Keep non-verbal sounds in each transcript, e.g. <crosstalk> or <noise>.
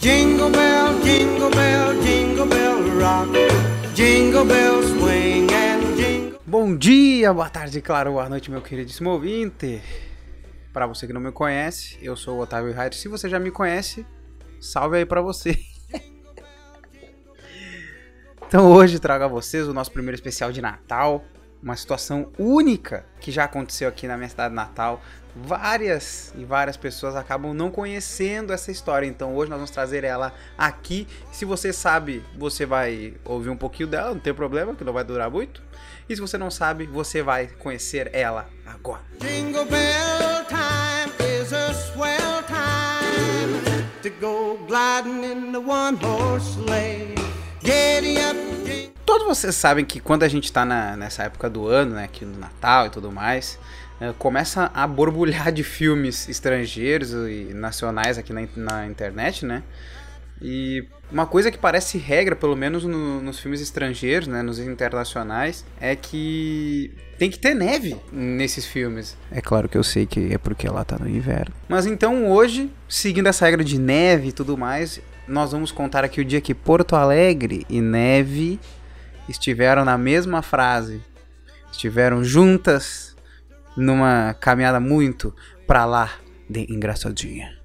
Jingle bell, jingle bell, jingle bell rock. Jingle swing and jingle. Bom dia, boa tarde, claro, boa noite, meu queridíssimo ouvinte. Para você que não me conhece, eu sou o Otávio Raio. Se você já me conhece, salve aí para você. <laughs> então hoje trago a vocês o nosso primeiro especial de Natal, uma situação única que já aconteceu aqui na minha cidade natal. Várias e várias pessoas acabam não conhecendo essa história, então hoje nós vamos trazer ela aqui. Se você sabe, você vai ouvir um pouquinho dela, não tem problema, que não vai durar muito. E se você não sabe, você vai conhecer ela agora. Jingle bell time is a swell time to go gliding in the one horse sleigh. Giddy up. Todos vocês sabem que quando a gente tá na- nessa época do ano, né, aqui no Natal e tudo mais, eh, começa a borbulhar de filmes estrangeiros e nacionais aqui na, na internet, né? E uma coisa que parece regra, pelo menos no- nos filmes estrangeiros, né, nos internacionais, é que tem que ter neve nesses filmes. É claro que eu sei que é porque lá tá no inverno. Mas então hoje, seguindo essa regra de neve e tudo mais, nós vamos contar aqui o dia que Porto Alegre e neve estiveram na mesma frase. Estiveram juntas numa caminhada muito pra lá de engraçadinha.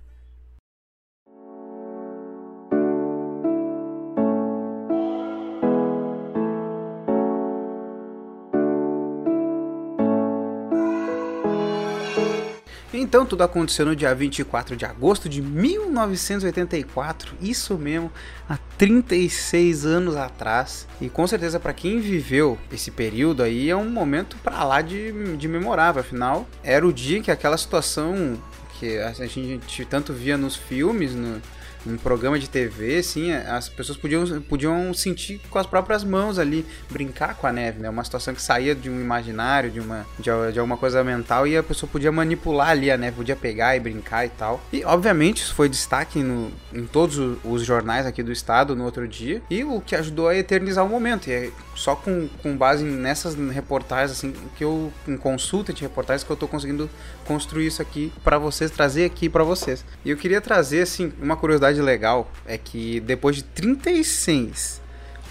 Então tudo aconteceu no dia 24 de agosto de 1984, isso mesmo, há 36 anos atrás. E com certeza para quem viveu esse período aí é um momento para lá de, de memorável, afinal era o dia que aquela situação que a gente tanto via nos filmes, no, um programa de TV, assim, as pessoas podiam, podiam sentir com as próprias mãos ali, brincar com a neve, né? Uma situação que saía de um imaginário, de uma de, de alguma coisa mental e a pessoa podia manipular ali a neve, podia pegar e brincar e tal. E obviamente isso foi destaque no, em todos os jornais aqui do estado no outro dia e o que ajudou a eternizar o momento. E é só com, com base nessas reportagens assim que eu em consulta de reportagens que eu tô conseguindo construir isso aqui para vocês, trazer aqui para vocês. E eu queria trazer assim uma curiosidade legal é que depois de 36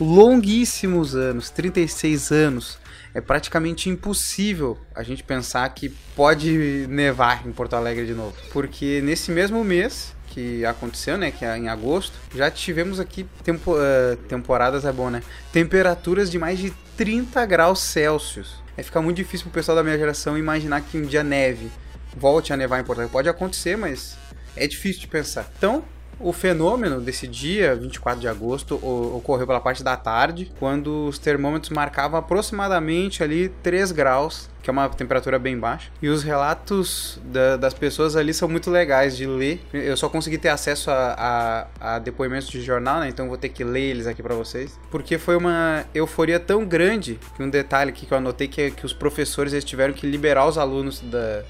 longuíssimos anos, 36 anos, é praticamente impossível a gente pensar que pode nevar em Porto Alegre de novo, porque nesse mesmo mês que aconteceu, né, que é em agosto, já tivemos aqui tempo, eh, temporadas é bom, né? Temperaturas de mais de 30 graus Celsius. É fica muito difícil pro pessoal da minha geração imaginar que um dia neve volte a nevar em Porto Alegre. Pode acontecer, mas é difícil de pensar. Então, o fenômeno desse dia, 24 de agosto, ocorreu pela parte da tarde, quando os termômetros marcavam aproximadamente ali 3 graus, que é uma temperatura bem baixa. E os relatos da- das pessoas ali são muito legais de ler. Eu só consegui ter acesso a, a- a depoimentos de jornal, né? Então vou ter que ler eles aqui pra vocês. Porque foi uma euforia tão grande que um detalhe aqui que eu anotei que é que os professores eles tiveram que liberar os alunos da,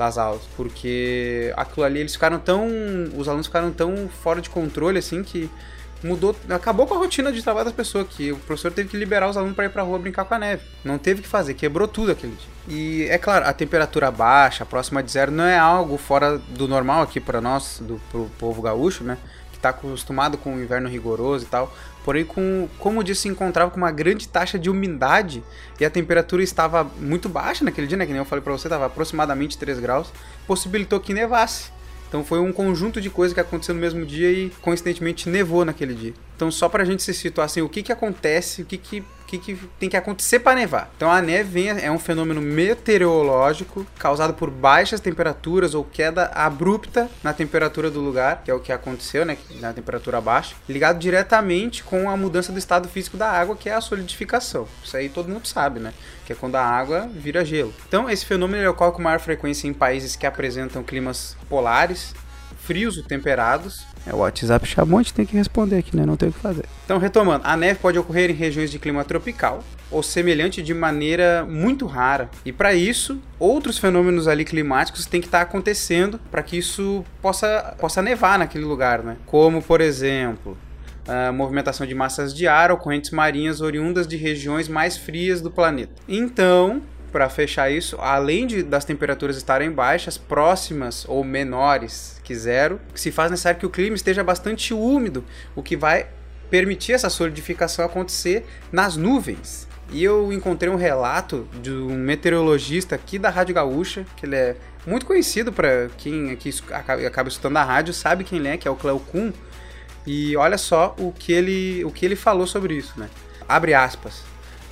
das aulas, porque aquilo ali eles ficaram tão, os alunos ficaram tão fora de controle assim que mudou, acabou com a rotina de trabalho das pessoas, que o professor teve que liberar os alunos para ir pra rua brincar com a neve. Não teve que fazer, quebrou tudo aquele dia. E é claro, a temperatura baixa, próxima de zero, não é algo fora do normal aqui para nós, do pro povo gaúcho, né? Que tá acostumado com o inverno rigoroso e tal. Porém, com, como disse, se encontrava com uma grande taxa de umidade e a temperatura estava muito baixa naquele dia, né? Que nem eu falei pra você, estava aproximadamente 3 graus, possibilitou que nevasse. Então foi um conjunto de coisas que aconteceu no mesmo dia e coincidentemente nevou naquele dia. Então só pra gente se situar assim, o que que acontece, o que que, que, que tem que acontecer para nevar. Então a neve é um fenômeno meteorológico causado por baixas temperaturas ou queda abrupta na temperatura do lugar, que é o que aconteceu, né, na temperatura baixa, ligado diretamente com a mudança do estado físico da água, que é a solidificação. Isso aí todo mundo sabe, né? Que é quando a água vira gelo. Então esse fenômeno ocorre com maior frequência em países que apresentam climas polares, frios ou temperados. É, o WhatsApp chamou, a gente tem que responder aqui, né? Não tem o que fazer. Então, retomando, a neve pode ocorrer em regiões de clima tropical ou semelhante de maneira muito rara. E para isso, outros fenômenos ali climáticos têm que estar acontecendo para que isso possa, possa nevar naquele lugar, né? Como, por exemplo, a movimentação de massas de ar ou correntes marinhas oriundas de regiões mais frias do planeta. Então, para fechar isso, além de das temperaturas estarem baixas, próximas ou menores que zero, se faz necessário que o clima esteja bastante úmido, o que vai permitir essa solidificação acontecer nas nuvens. E eu encontrei um relato de um meteorologista aqui da Rádio Gaúcha, que ele é muito conhecido para quem aqui acaba escutando a rádio, sabe quem ele é, que é o Cleo Kuhn. E olha só o que ele, o que ele falou sobre isso, né? Abre aspas.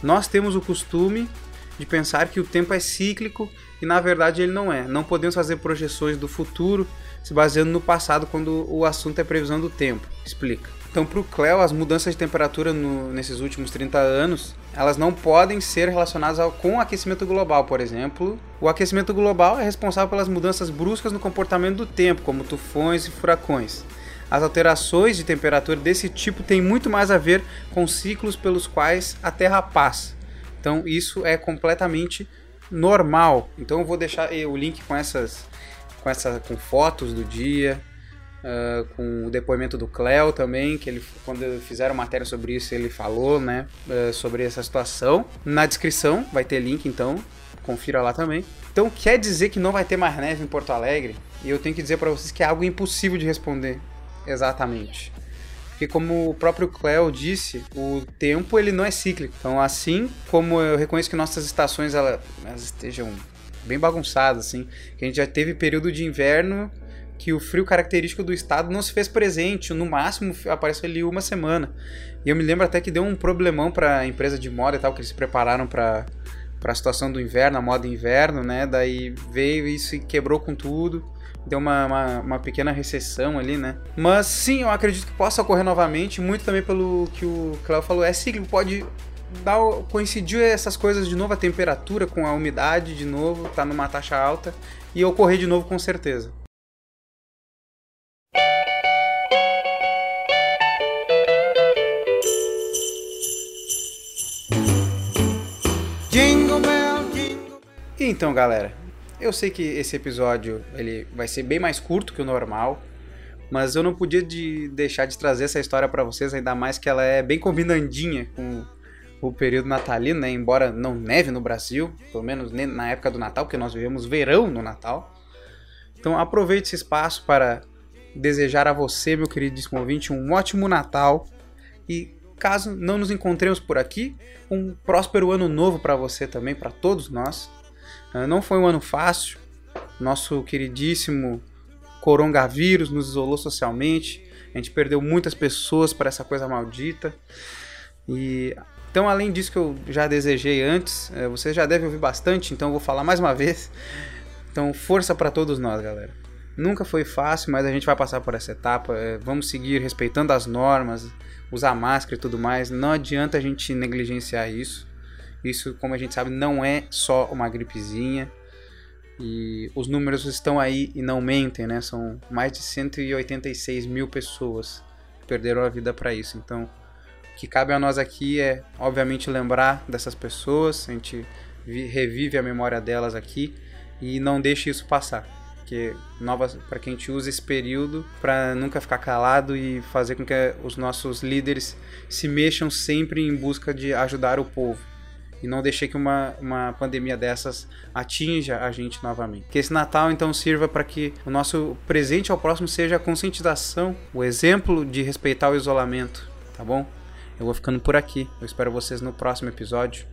Nós temos o costume de pensar que o tempo é cíclico e na verdade ele não é. Não podemos fazer projeções do futuro se baseando no passado quando o assunto é previsão do tempo. Explica. Então, para o Cleo, as mudanças de temperatura no, nesses últimos 30 anos, elas não podem ser relacionadas ao, com o aquecimento global, por exemplo. O aquecimento global é responsável pelas mudanças bruscas no comportamento do tempo, como tufões e furacões. As alterações de temperatura desse tipo têm muito mais a ver com ciclos pelos quais a Terra passa. Então, isso é completamente normal. Então, eu vou deixar o link com essas, com essa, com fotos do dia, Uh, com o depoimento do Cléo também, que ele quando fizeram matéria sobre isso, ele falou, né, uh, sobre essa situação. Na descrição vai ter link, então confira lá também. Então quer dizer que não vai ter mais neve em Porto Alegre? E eu tenho que dizer para vocês que é algo impossível de responder exatamente. Porque como o próprio Cléo disse, o tempo ele não é cíclico. Então assim como eu reconheço que nossas estações elas, elas estejam bem bagunçadas assim, que a gente já teve período de inverno que o frio característico do estado não se fez presente, no máximo apareceu ali uma semana. E eu me lembro até que deu um problemão para a empresa de moda e tal, que eles se prepararam para para a situação do inverno, a moda inverno, né? Daí veio isso e quebrou com tudo. Deu uma, uma, uma, pequena recessão ali, né? Mas sim, eu acredito que possa ocorrer novamente, muito também pelo que o Cléo falou. É cíclico, pode dar, coincidir essas coisas de novo, a temperatura com a umidade de novo, tá numa taxa alta, e ocorrer de novo com certeza. então, galera, eu sei que esse episódio ele vai ser bem mais curto que o normal, mas eu não podia de deixar de trazer essa história para vocês, ainda mais que ela é bem combinandinha com o período natalino, né? Embora não neve no Brasil, pelo menos na época do Natal, porque nós vivemos verão no Natal. Então aproveite esse espaço para desejar a você, meu queridíssimo ouvinte, um ótimo Natal e caso não nos encontremos por aqui, um próspero ano novo para você também, para todos nós. Ah, não foi um ano fácil. Nosso queridíssimo coronavírus nos isolou socialmente. A gente perdeu muitas pessoas para essa coisa maldita. E então, além disso que eu já desejei antes, eh, você já deve ouvir bastante, então eu vou falar mais uma vez. Então, força para todos nós, galera. Nunca foi fácil, mas a gente vai passar por essa etapa. Eh, vamos seguir respeitando as normas, usar máscara e tudo mais. Não adianta a gente negligenciar isso. Isso, como a gente sabe, não é só uma gripezinha. E os números estão aí e não mentem, né? São mais de 186 mil pessoas que perderam a vida para isso. Então, o que cabe a nós aqui é, obviamente, lembrar dessas pessoas, a gente revive a memória delas aqui e não deixe isso passar. Porque novas para que a gente use esse período para nunca ficar calado e fazer com que os nossos líderes se mexam sempre em busca de ajudar o povo e não deixei que uma, uma pandemia dessas atinja a gente novamente. Que esse Natal então sirva para que o nosso presente ao próximo seja a conscientização, o exemplo de respeitar o isolamento, tá bom? Eu vou ficando por aqui. Eu espero vocês no próximo episódio.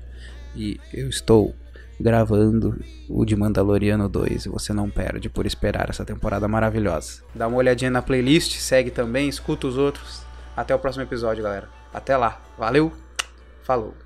E eu estou gravando o de Mandaloriano 2 e você não perde por esperar essa temporada maravilhosa. Dá uma olhadinha na playlist, segue também, escuta os outros. Até o próximo episódio, galera. Até lá. Valeu. Falou.